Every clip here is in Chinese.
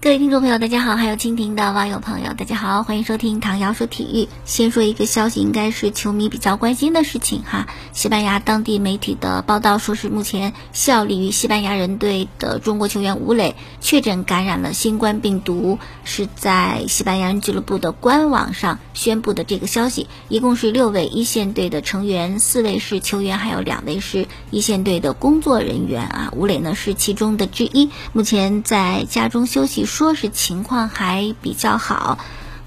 各位听众朋友，大家好，还有蜻蜓的网友朋友，大家好，欢迎收听唐瑶说体育。先说一个消息，应该是球迷比较关心的事情哈。西班牙当地媒体的报道说是，目前效力于西班牙人队的中国球员吴磊确诊感染了新冠病毒，是在西班牙人俱乐部的官网上宣布的这个消息。一共是六位一线队的成员，四位是球员，还有两位是一线队的工作人员啊。吴磊呢是其中的之一，目前在家中休息。说是情况还比较好，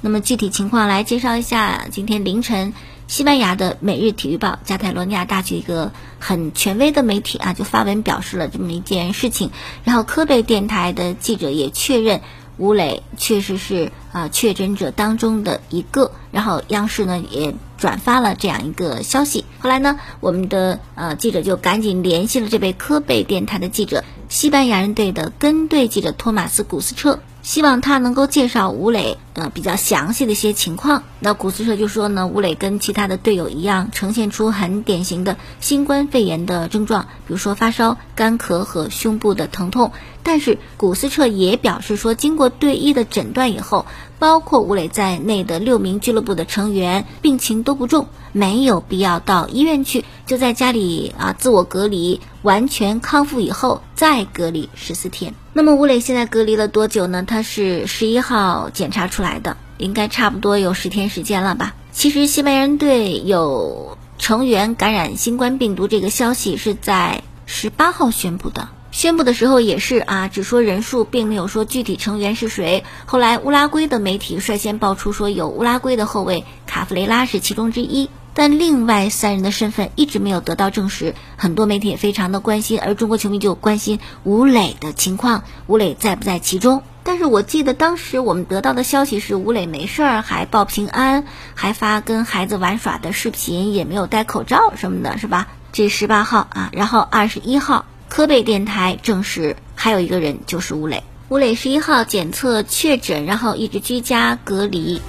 那么具体情况来介绍一下。今天凌晨，西班牙的《每日体育报》加泰罗尼亚大区一个很权威的媒体啊，就发文表示了这么一件事情。然后科贝电台的记者也确认，吴磊确实是啊确诊者当中的一个。然后央视呢也转发了这样一个消息。后来呢，我们的呃记者就赶紧联系了这位科贝电台的记者。西班牙人队的跟队记者托马斯·古斯彻，希望他能够介绍吴磊呃比较详细的一些情况。那古斯彻就说呢，吴磊跟其他的队友一样，呈现出很典型的新冠肺炎的症状，比如说发烧、干咳和胸部的疼痛。但是古斯彻也表示说，经过队医的诊断以后，包括吴磊在内的六名俱乐部的成员病情都不重。没有必要到医院去，就在家里啊自我隔离，完全康复以后再隔离十四天。那么吴磊现在隔离了多久呢？他是十一号检查出来的，应该差不多有十天时间了吧？其实西班牙人队有成员感染新冠病毒这个消息是在十八号宣布的。宣布的时候也是啊，只说人数，并没有说具体成员是谁。后来乌拉圭的媒体率先爆出说有乌拉圭的后卫卡弗雷拉是其中之一，但另外三人的身份一直没有得到证实。很多媒体也非常的关心，而中国球迷就关心吴磊的情况，吴磊在不在其中？但是我记得当时我们得到的消息是吴磊没事儿，还报平安，还发跟孩子玩耍的视频，也没有戴口罩什么的，是吧？这十八号啊，然后二十一号。科贝电台证实，还有一个人就是吴磊。吴磊十一号检测确诊，然后一直居家隔离。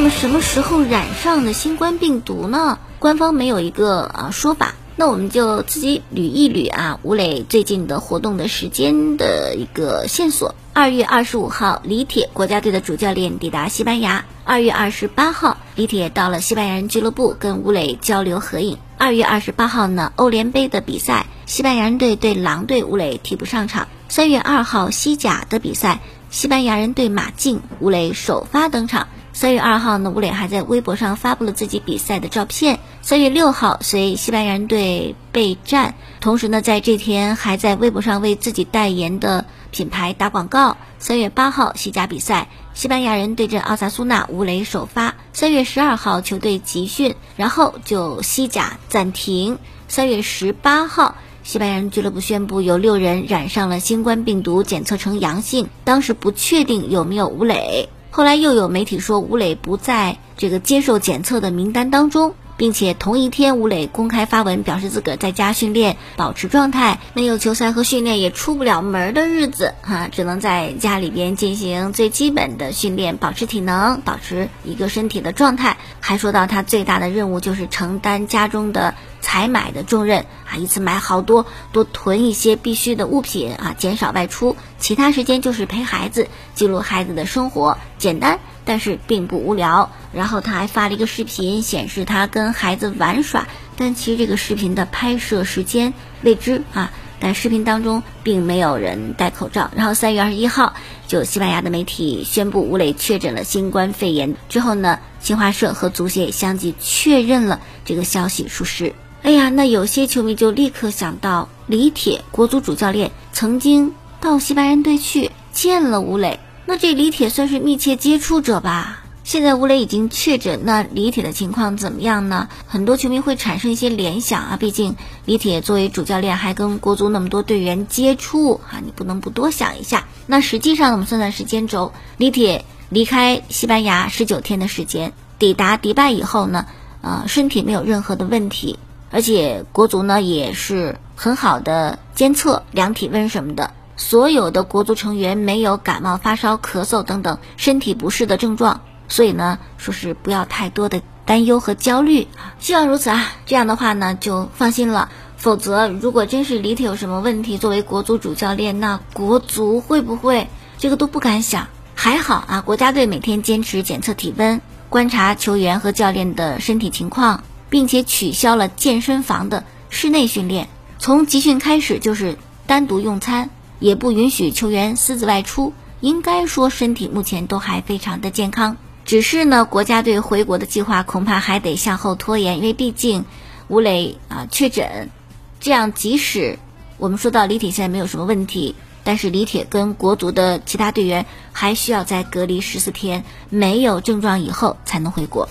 那么什么时候染上的新冠病毒呢？官方没有一个啊说法。那我们就自己捋一捋啊，吴磊最近的活动的时间的一个线索。二月二十五号，李铁国家队的主教练抵达西班牙。二月二十八号，李铁到了西班牙人俱乐部跟吴磊交流合影。二月二十八号呢，欧联杯的比赛，西班牙人队对狼队，吴磊替补上场。三月二号，西甲的比赛，西班牙人对马竞，吴磊首发登场。三月二号呢，吴磊还在微博上发布了自己比赛的照片。三月六号随西班牙队备战，同时呢，在这天还在微博上为自己代言的品牌打广告。三月八号西甲比赛，西班牙人对阵奥萨苏纳，吴磊首发。三月十二号球队集训，然后就西甲暂停。三月十八号，西班牙人俱乐部宣布有六人染上了新冠病毒，检测呈阳性，当时不确定有没有吴磊。后来又有媒体说吴磊不在这个接受检测的名单当中。并且同一天，吴磊公开发文表示自个儿在家训练，保持状态，没有球赛和训练也出不了门的日子，哈，只能在家里边进行最基本的训练，保持体能，保持一个身体的状态。还说到他最大的任务就是承担家中的采买的重任，啊，一次买好多，多囤一些必须的物品，啊，减少外出，其他时间就是陪孩子，记录孩子的生活，简单。但是并不无聊，然后他还发了一个视频，显示他跟孩子玩耍，但其实这个视频的拍摄时间未知啊。但视频当中并没有人戴口罩。然后三月二十一号，就西班牙的媒体宣布吴磊确诊了新冠肺炎之后呢，新华社和足协也相继确认了这个消息属实。哎呀，那有些球迷就立刻想到李铁，国足主教练曾经到西班牙队去见了吴磊。那这李铁算是密切接触者吧？现在吴磊已经确诊，那李铁的情况怎么样呢？很多球迷会产生一些联想啊，毕竟李铁作为主教练，还跟国足那么多队员接触啊，你不能不多想一下。那实际上我们算算时间轴，李铁离开西班牙十九天的时间，抵达迪拜以后呢，呃，身体没有任何的问题，而且国足呢也是很好的监测量体温什么的。所有的国足成员没有感冒、发烧、咳嗽等等身体不适的症状，所以呢，说是不要太多的担忧和焦虑希望如此啊，这样的话呢就放心了。否则，如果真是李铁有什么问题，作为国足主教练，那国足会不会这个都不敢想。还好啊，国家队每天坚持检测体温，观察球员和教练的身体情况，并且取消了健身房的室内训练。从集训开始就是单独用餐，也不允许球员私自外出。应该说，身体目前都还非常的健康。只是呢，国家队回国的计划恐怕还得向后拖延，因为毕竟吴磊啊确诊。这样，即使我们说到李铁现在没有什么问题，但是李铁跟国足的其他队员还需要在隔离十四天，没有症状以后才能回国。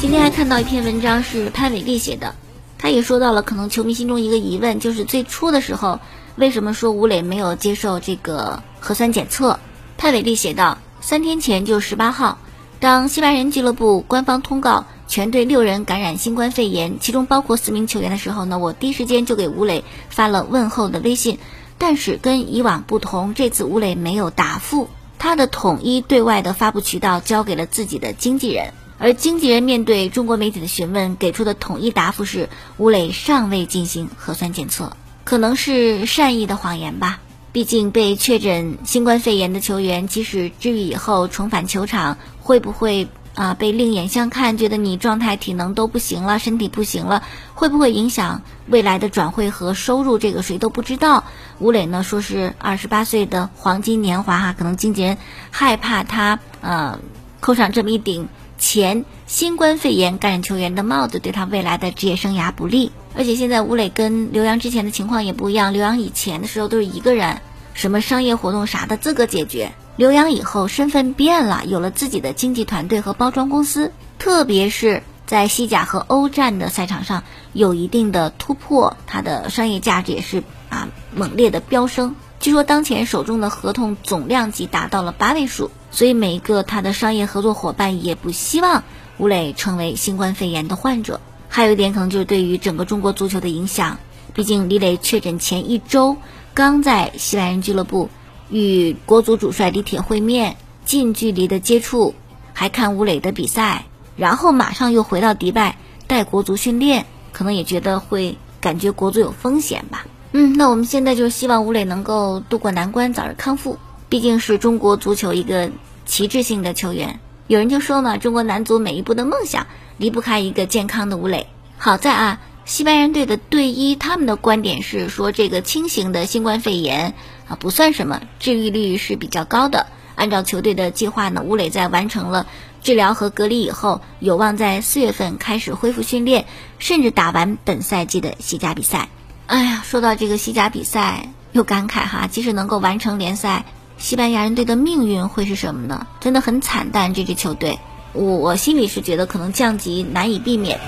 今天还看到一篇文章是潘伟丽写的，他也说到了可能球迷心中一个疑问，就是最初的时候为什么说吴磊没有接受这个核酸检测？潘伟丽写道：三天前就十八号，当西班牙人俱乐部官方通告。全队六人感染新冠肺炎，其中包括四名球员的时候呢，我第一时间就给吴磊发了问候的微信。但是跟以往不同，这次吴磊没有答复，他的统一对外的发布渠道交给了自己的经纪人，而经纪人面对中国媒体的询问，给出的统一答复是吴磊尚未进行核酸检测，可能是善意的谎言吧。毕竟被确诊新冠肺炎的球员，即使治愈以后重返球场，会不会？啊，被另眼相看，觉得你状态、体能都不行了，身体不行了，会不会影响未来的转会和收入？这个谁都不知道。吴磊呢，说是二十八岁的黄金年华哈，可能经纪人害怕他呃扣上这么一顶前新冠肺炎感染球员的帽子，对他未来的职业生涯不利。而且现在吴磊跟刘洋之前的情况也不一样，刘洋以前的时候都是一个人，什么商业活动啥的自个解决。刘洋以后身份变了，有了自己的经纪团队和包装公司，特别是在西甲和欧战的赛场上有一定的突破，他的商业价值也是啊猛烈的飙升。据说当前手中的合同总量级达到了八位数，所以每一个他的商业合作伙伴也不希望吴磊成为新冠肺炎的患者。还有一点可能就是对于整个中国足球的影响，毕竟李磊确诊前一周刚在西班牙俱乐部。与国足主帅李铁会面，近距离的接触，还看吴磊的比赛，然后马上又回到迪拜带国足训练，可能也觉得会感觉国足有风险吧。嗯，那我们现在就希望吴磊能够渡过难关，早日康复，毕竟是中国足球一个旗帜性的球员。有人就说嘛，中国男足每一步的梦想离不开一个健康的吴磊。好在啊。西班牙队的队医，他们的观点是说，这个轻型的新冠肺炎啊不算什么，治愈率是比较高的。按照球队的计划呢，吴磊在完成了治疗和隔离以后，有望在四月份开始恢复训练，甚至打完本赛季的西甲比赛。哎呀，说到这个西甲比赛，又感慨哈，即使能够完成联赛，西班牙人队的命运会是什么呢？真的很惨淡，这支球队，我我心里是觉得可能降级难以避免。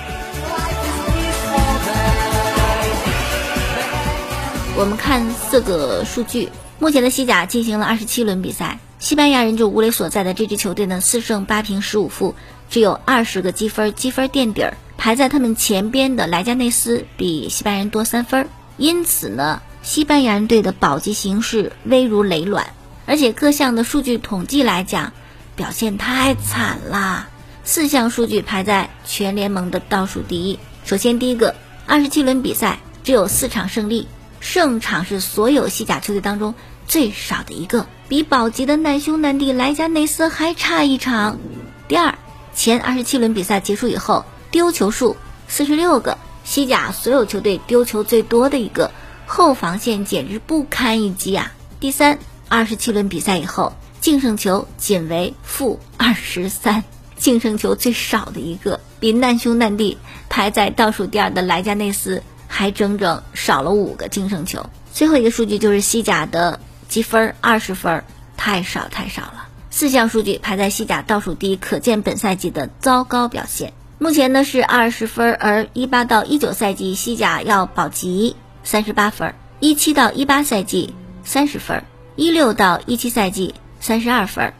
我们看四个数据，目前的西甲进行了二十七轮比赛，西班牙人就吴磊所在的这支球队呢，四胜八平十五负，只有二十个积分，积分垫底儿。排在他们前边的莱加内斯比西班牙人多三分，因此呢，西班牙人队的保级形势危如累卵。而且各项的数据统计来讲，表现太惨啦，四项数据排在全联盟的倒数第一。首先第一个，二十七轮比赛只有四场胜利。胜场是所有西甲球队当中最少的一个，比保级的难兄难弟莱加内斯还差一场。第二，前二十七轮比赛结束以后，丢球数四十六个，西甲所有球队丢球最多的一个，后防线简直不堪一击啊。第三，二十七轮比赛以后，净胜球仅为负二十三，净胜球最少的一个，比难兄难弟排在倒数第二的莱加内斯。还整整少了五个净胜球。最后一个数据就是西甲的积分二十分，太少太少了。四项数据排在西甲倒数第一，可见本赛季的糟糕表现。目前呢是二十分，而一八到一九赛季西甲要保级三十八分，一七到一八赛季三十分，一六到一七赛季三十二分，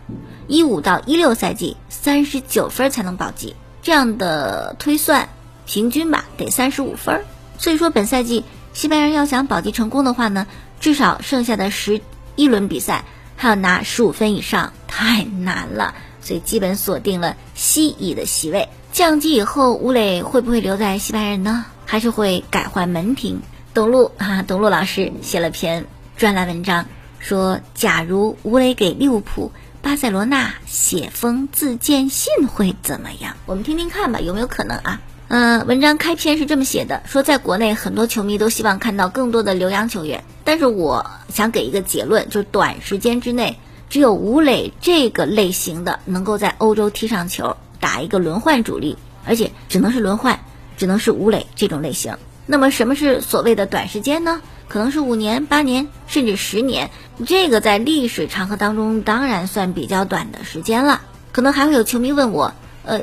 一五到一六赛季三十九分才能保级。这样的推算，平均吧得三十五分。所以说，本赛季西班牙要想保级成功的话呢，至少剩下的十一轮比赛还要拿十五分以上，太难了。所以基本锁定了西乙的席位。降级以后，吴磊会不会留在西班牙呢？还是会改换门庭？董路啊，董路老师写了篇专栏文章，说假如吴磊给利物浦、巴塞罗那写封自荐信会怎么样？我们听听看吧，有没有可能啊？嗯，文章开篇是这么写的：说在国内很多球迷都希望看到更多的留洋球员，但是我想给一个结论，就是短时间之内。只有吴磊这个类型的能够在欧洲踢上球，打一个轮换主力，而且只能是轮换，只能是吴磊这种类型。那么什么是所谓的短时间呢？可能是五年、八年，甚至十年。这个在历史长河当中当然算比较短的时间了。可能还会有球迷问我，呃，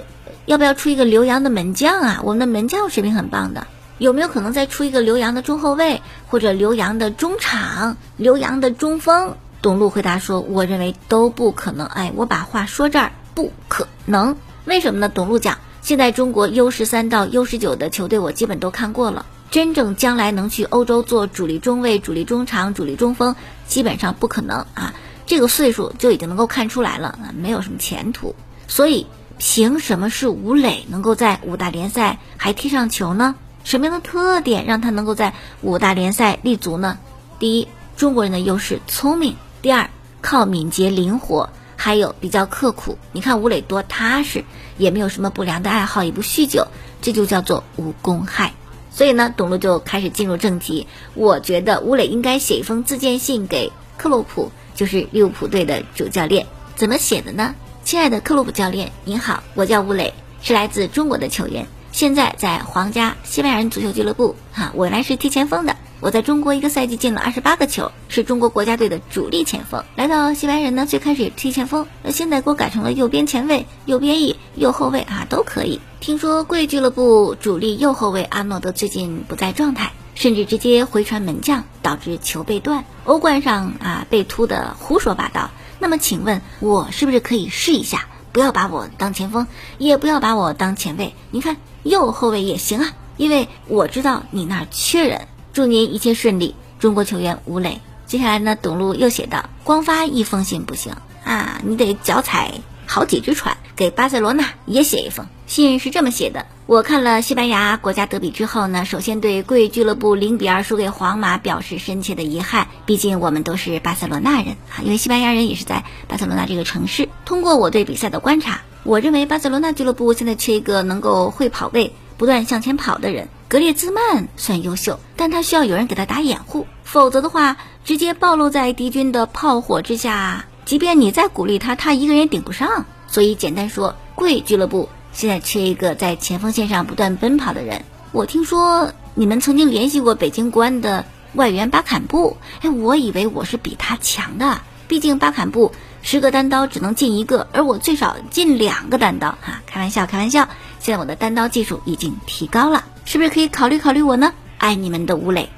要不要出一个留洋的门将啊？我们的门将水平很棒的，有没有可能再出一个留洋的中后卫，或者留洋的中场、留洋的中锋？董路回答说：“我认为都不可能。哎，我把话说这儿，不可能。为什么呢？董路讲，现在中国 U 十三到 U 十九的球队我基本都看过了，真正将来能去欧洲做主力中卫、主力中场、主力中锋，基本上不可能啊。这个岁数就已经能够看出来了，没有什么前途。所以，凭什么是吴磊能够在五大联赛还踢上球呢？什么样的特点让他能够在五大联赛立足呢？第一，中国人的优势，聪明。”第二，靠敏捷灵活，还有比较刻苦。你看吴磊多踏实，也没有什么不良的爱好，也不酗酒，这就叫做无公害。所以呢，董路就开始进入正题。我觉得吴磊应该写一封自荐信给克洛普，就是利物浦队的主教练。怎么写的呢？亲爱的克洛普教练，您好，我叫吴磊，是来自中国的球员，现在在皇家西班牙人足球俱乐部。哈，我原来是踢前锋的。我在中国一个赛季进了二十八个球，是中国国家队的主力前锋。来到西班牙人呢，最开始踢前锋，那现在给我改成了右边前卫、右边翼、右后卫啊，都可以。听说贵俱乐部主力右后卫阿诺德最近不在状态，甚至直接回传门将，导致球被断。欧冠上啊被突的胡说八道。那么请问，我是不是可以试一下？不要把我当前锋，也不要把我当前卫，你看右后卫也行啊，因为我知道你那儿缺人。祝您一切顺利，中国球员吴磊。接下来呢，董路又写道：“光发一封信不行啊，你得脚踩好几只船，给巴塞罗那也写一封信。”是这么写的：我看了西班牙国家德比之后呢，首先对贵俱乐部零比二输给皇马表示深切的遗憾。毕竟我们都是巴塞罗那人啊，因为西班牙人也是在巴塞罗那这个城市。通过我对比赛的观察，我认为巴塞罗那俱乐部现在缺一个能够会跑位、不断向前跑的人。格列兹曼算优秀，但他需要有人给他打掩护，否则的话，直接暴露在敌军的炮火之下，即便你再鼓励他，他一个人也顶不上。所以简单说，贵俱乐部现在缺一个在前锋线上不断奔跑的人。我听说你们曾经联系过北京国安的外援巴坎布，哎，我以为我是比他强的，毕竟巴坎布十个单刀只能进一个，而我最少进两个单刀。哈，开玩笑，开玩笑。现在我的单刀技术已经提高了。是不是可以考虑考虑我呢？爱你们的吴磊，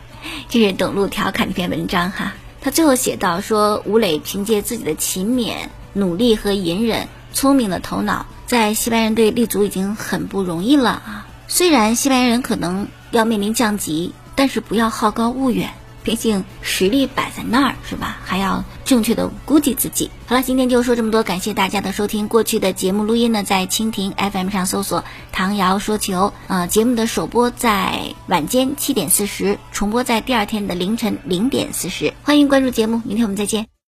这是董路调侃这篇文章哈。他最后写到说，吴磊凭借自己的勤勉、努力和隐忍，聪明的头脑，在西班牙队立足已经很不容易了啊。虽然西班牙人可能要面临降级，但是不要好高骛远。毕竟实力摆在那儿，是吧？还要正确的估计自己。好了，今天就说这么多，感谢大家的收听。过去的节目录音呢，在蜻蜓 FM 上搜索“唐瑶说球”。呃，节目的首播在晚间七点四十，重播在第二天的凌晨零点四十。欢迎关注节目，明天我们再见。